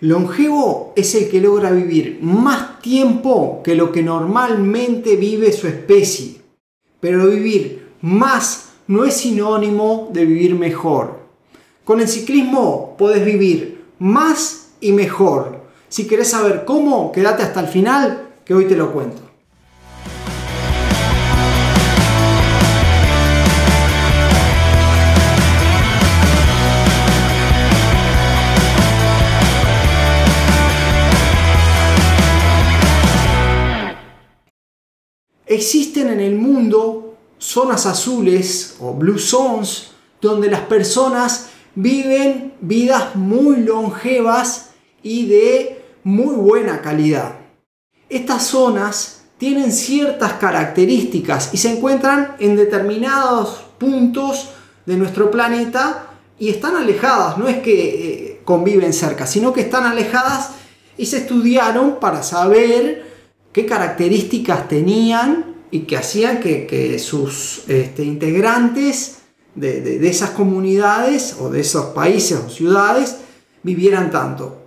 Longevo es el que logra vivir más tiempo que lo que normalmente vive su especie. Pero vivir más no es sinónimo de vivir mejor. Con el ciclismo podés vivir más y mejor. Si querés saber cómo, quédate hasta el final que hoy te lo cuento. Existen en el mundo zonas azules o blue zones donde las personas viven vidas muy longevas y de muy buena calidad. Estas zonas tienen ciertas características y se encuentran en determinados puntos de nuestro planeta y están alejadas, no es que eh, conviven cerca, sino que están alejadas y se estudiaron para saber qué características tenían y que hacían que, sus este, integrantes de, esas comunidades o de esos países o ciudades vivieran tanto.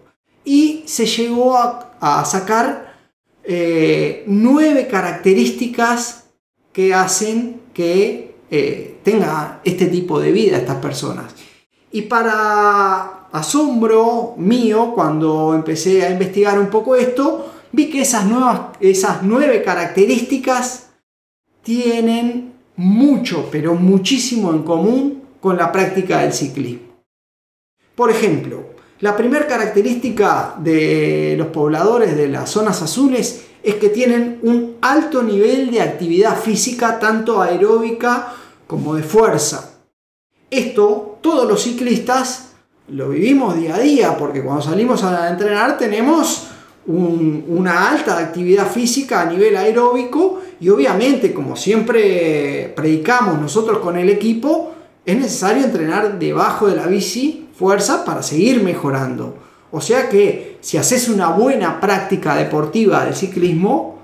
Y se llegó a, sacar eh, nueve características que hacen que eh, tenga este tipo de vida estas personas. Y para asombro mío, cuando empecé a investigar un poco esto, vi que esas, nuevas, esas nueve características tienen mucho, pero muchísimo en común con la práctica del ciclismo. Por ejemplo, la primera característica de los pobladores de las zonas azules es que tienen un alto nivel de actividad física, tanto aeróbica como de fuerza. Esto todos los ciclistas lo vivimos día a día, porque cuando salimos a entrenar tenemos una alta actividad física a nivel aeróbico y obviamente como siempre predicamos nosotros con el equipo, es necesario entrenar debajo de la bici fuerza para seguir mejorando. O sea que si haces una buena práctica deportiva del ciclismo,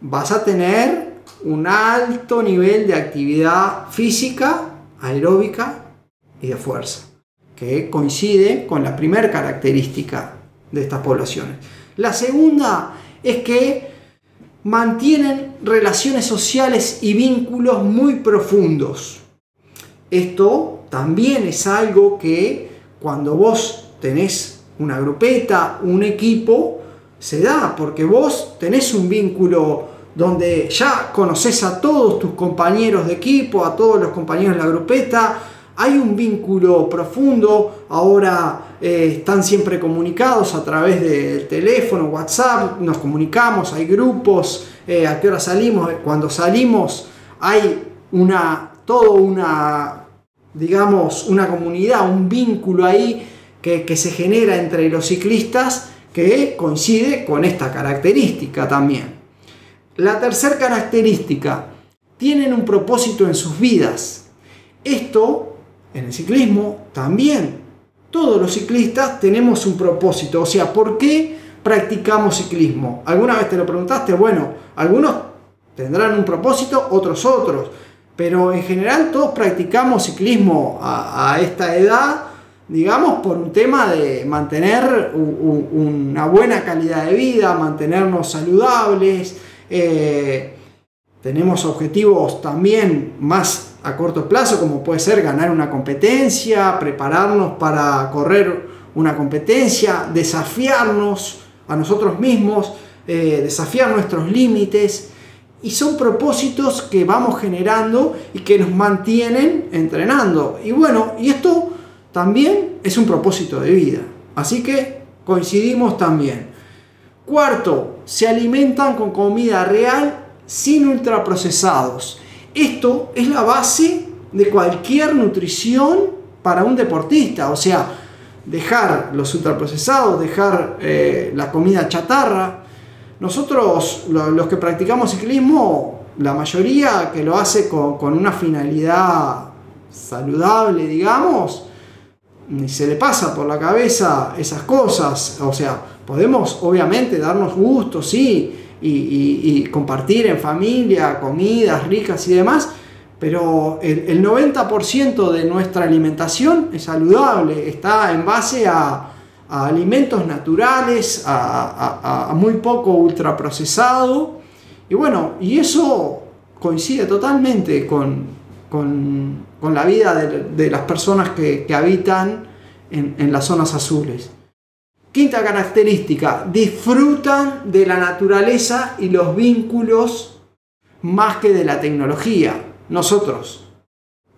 vas a tener un alto nivel de actividad física, aeróbica y de fuerza, que coincide con la primera característica de estas poblaciones. La segunda es que mantienen relaciones sociales y vínculos muy profundos. Esto también es algo que cuando vos tenés una grupeta, un equipo, se da, porque vos tenés un vínculo donde ya conoces a todos tus compañeros de equipo, a todos los compañeros de la grupeta, hay un vínculo profundo, ahora eh, están siempre comunicados a través del teléfono, WhatsApp, nos comunicamos, hay grupos, eh, a qué hora salimos, cuando salimos hay una, todo una, digamos, una comunidad, un vínculo ahí que, que se genera entre los ciclistas que coincide con esta característica también. La tercera característica, tienen un propósito en sus vidas. Esto en el ciclismo también. Todos los ciclistas tenemos un propósito. O sea, ¿por qué practicamos ciclismo? ¿Alguna vez te lo preguntaste? Bueno, algunos tendrán un propósito, otros otros. Pero en general todos practicamos ciclismo a, esta edad, digamos, por un tema de mantener una buena calidad de vida, mantenernos saludables. Eh, tenemos objetivos también más a corto plazo, como puede ser ganar una competencia, prepararnos para correr una competencia, desafiarnos a nosotros mismos, eh, desafiar nuestros límites. Y son propósitos que vamos generando y que nos mantienen entrenando. Y bueno, y esto también es un propósito de vida. Así que coincidimos también. Cuarto, se alimentan con comida real sin ultraprocesados esto es la base de cualquier nutrición para un deportista, o sea, dejar los ultraprocesados, dejar eh, la comida chatarra. Nosotros, los que practicamos ciclismo, la mayoría que lo hace con, una finalidad saludable, digamos, ni se le pasa por la cabeza esas cosas. O sea, podemos obviamente darnos gusto, sí, y, compartir en familia, comidas ricas y demás, pero el, 90% de nuestra alimentación es saludable, está en base a, alimentos naturales, a, muy poco ultraprocesado. Y bueno, y eso coincide totalmente con, con, la vida de, las personas que, habitan en las zonas azules. Quinta característica, disfrutan de la naturaleza y los vínculos más que de la tecnología. Nosotros,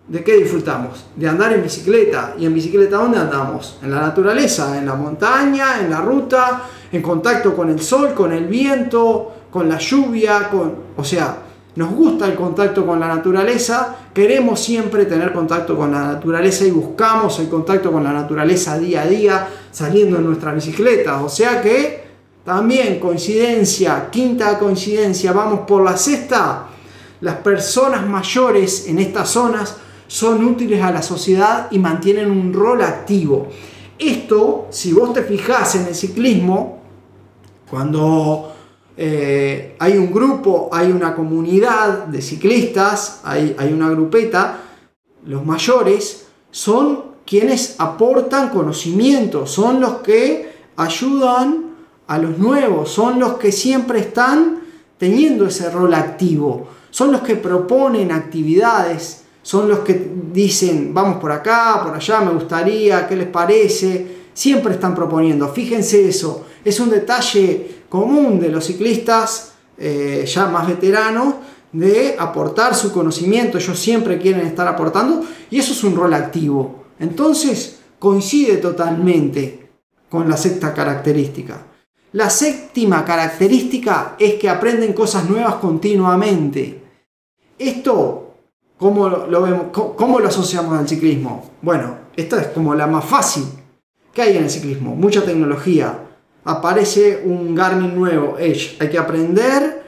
¿de qué disfrutamos? De andar en bicicleta. ¿Y en bicicleta dónde andamos? En la naturaleza, en la montaña, en la ruta, en contacto con el sol, con el viento, con la lluvia, con... O sea, nos gusta el contacto con la naturaleza, queremos siempre tener contacto con la naturaleza y buscamos el contacto con la naturaleza día a día saliendo en nuestra bicicleta. O sea que también coincidencia, quinta coincidencia, vamos por la sexta. Las personas mayores en estas zonas son útiles a la sociedad y mantienen un rol activo. Esto, si vos te fijás en el ciclismo, cuando eh, hay un grupo, hay una comunidad de ciclistas, hay, hay una grupeta, los mayores son quienes aportan conocimiento, son los que ayudan a los nuevos, son los que siempre están teniendo ese rol activo, son los que proponen actividades, son los que dicen, vamos por acá, por allá, me gustaría, ¿qué les parece? Siempre están proponiendo, fíjense eso, es un detalle común de los ciclistas eh, ya más veteranos de aportar su conocimiento, ellos siempre quieren estar aportando y eso es un rol activo. Entonces coincide totalmente con la sexta característica. La séptima característica es que aprenden cosas nuevas continuamente. Esto, ¿cómo lo, vemos? ¿Cómo lo asociamos al ciclismo? Bueno, esta es como la más fácil. ¿Qué hay en el ciclismo? Mucha tecnología, aparece un Garmin nuevo, Edge. Hay que aprender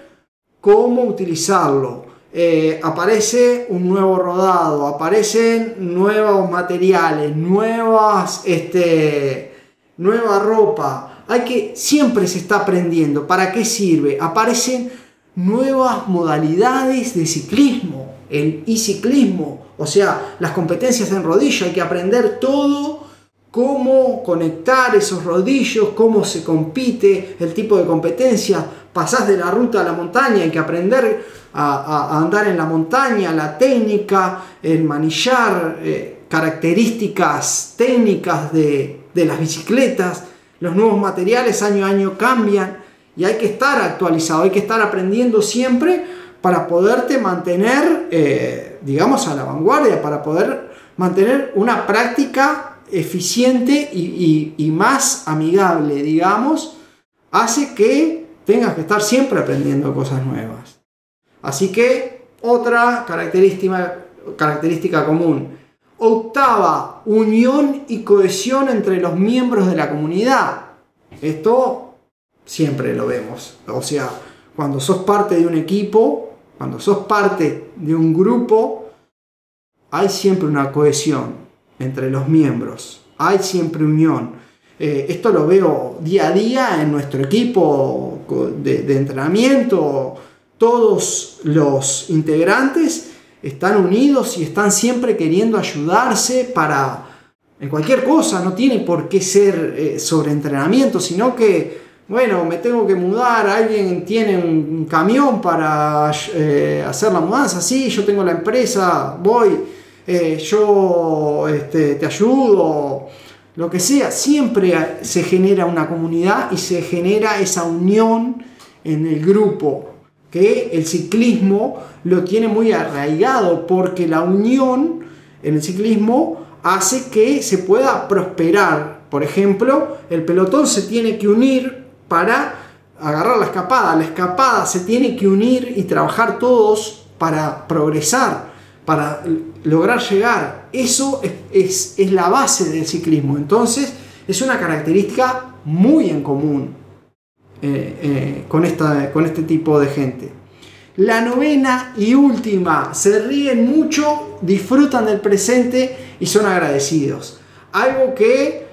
cómo utilizarlo. Eh, aparece un nuevo rodado, aparecen nuevos materiales, nuevas, este, nueva ropa. Hay que, siempre se está aprendiendo. ¿Para qué sirve? Aparecen nuevas modalidades de ciclismo, el e-ciclismo, o sea, las competencias en rodillo, hay que aprender todo cómo conectar esos rodillos, cómo se compite, el tipo de competencia. Pasás de la ruta a la montaña, hay que aprender a, andar en la montaña, la técnica, el manillar, eh, características técnicas de, las bicicletas. Los nuevos materiales año a año cambian y hay que estar actualizado, hay que estar aprendiendo siempre para poderte mantener, eh, digamos, a la vanguardia, para poder mantener una práctica eficiente y, más amigable, digamos, hace que tengas que estar siempre aprendiendo cosas nuevas. Así que otra característica, característica común. Octava, unión y cohesión entre los miembros de la comunidad. Esto siempre lo vemos. O sea, cuando sos parte de un equipo, cuando sos parte de un grupo, hay siempre una cohesión entre los miembros. Hay siempre unión. Eh, esto lo veo día a día en nuestro equipo de, entrenamiento. Todos los integrantes están unidos y están siempre queriendo ayudarse para en cualquier cosa. No tiene por qué ser eh, sobre entrenamiento, sino que, bueno, me tengo que mudar, alguien tiene un camión para eh, hacer la mudanza, sí, yo tengo la empresa, voy eh, yo este, te ayudo, lo que sea, siempre se genera una comunidad y se genera esa unión en el grupo, que el ciclismo lo tiene muy arraigado, porque la unión en el ciclismo hace que se pueda prosperar. Por ejemplo, el pelotón se tiene que unir para agarrar la escapada, la escapada se tiene que unir y trabajar todos para progresar para lograr llegar. Eso es, la base del ciclismo. Entonces, es una característica muy en común eh, eh, con, esta, con este tipo de gente. La novena y última, se ríen mucho, disfrutan del presente y son agradecidos. Algo que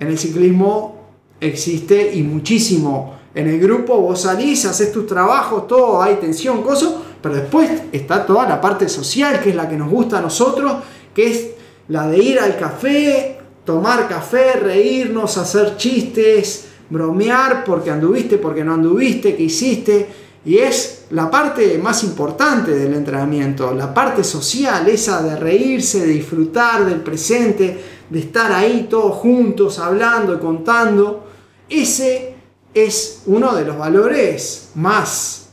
en el ciclismo existe y muchísimo. En el grupo vos salís, haces tus trabajos, todo, hay tensión, cosas, pero después está toda la parte social, que es la que nos gusta a nosotros, que es la de ir al café, tomar café, reírnos, hacer chistes, bromear porque anduviste, porque no anduviste, qué hiciste. Y es la parte más importante del entrenamiento, la parte social, esa de reírse, de disfrutar del presente, de estar ahí todos juntos, hablando y contando. Ese es uno de los valores más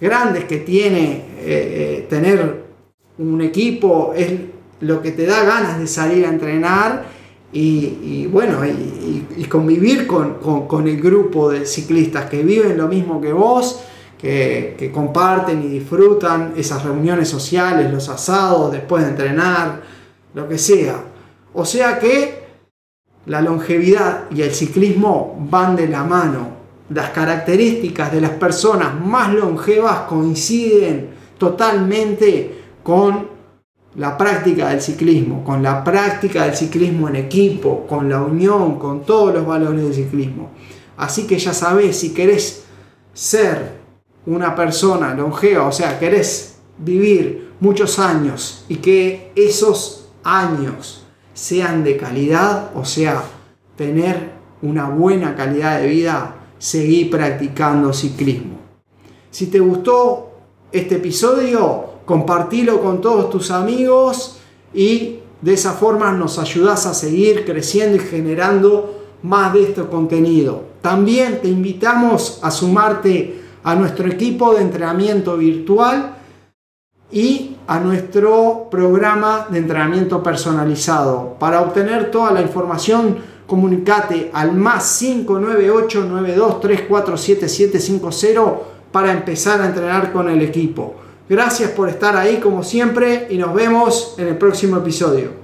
grandes que tiene eh, eh, tener un equipo, es lo que te da ganas de salir a entrenar y, bueno, y, convivir con, el grupo de ciclistas que viven lo mismo que vos, que, comparten y disfrutan esas reuniones sociales, los asados después de entrenar, lo que sea. O sea que la longevidad y el ciclismo van de la mano. Las características de las personas más longevas coinciden totalmente con la práctica del ciclismo, con la práctica del ciclismo en equipo, con la unión, con todos los valores del ciclismo. Así que ya sabes, si querés ser una persona longeva, o sea, querés vivir muchos años y que esos años sean de calidad, o sea, tener una buena calidad de vida, seguí practicando ciclismo. Si te gustó este episodio, compartilo con todos tus amigos y de esa forma nos ayudas a seguir creciendo y generando más de este contenido. También te invitamos a sumarte a nuestro equipo de entrenamiento virtual y a nuestro programa de entrenamiento personalizado. Para obtener toda la información, comunicate al más 598 92347750 para empezar a entrenar con el equipo. Gracias por estar ahí como siempre y nos vemos en el próximo episodio.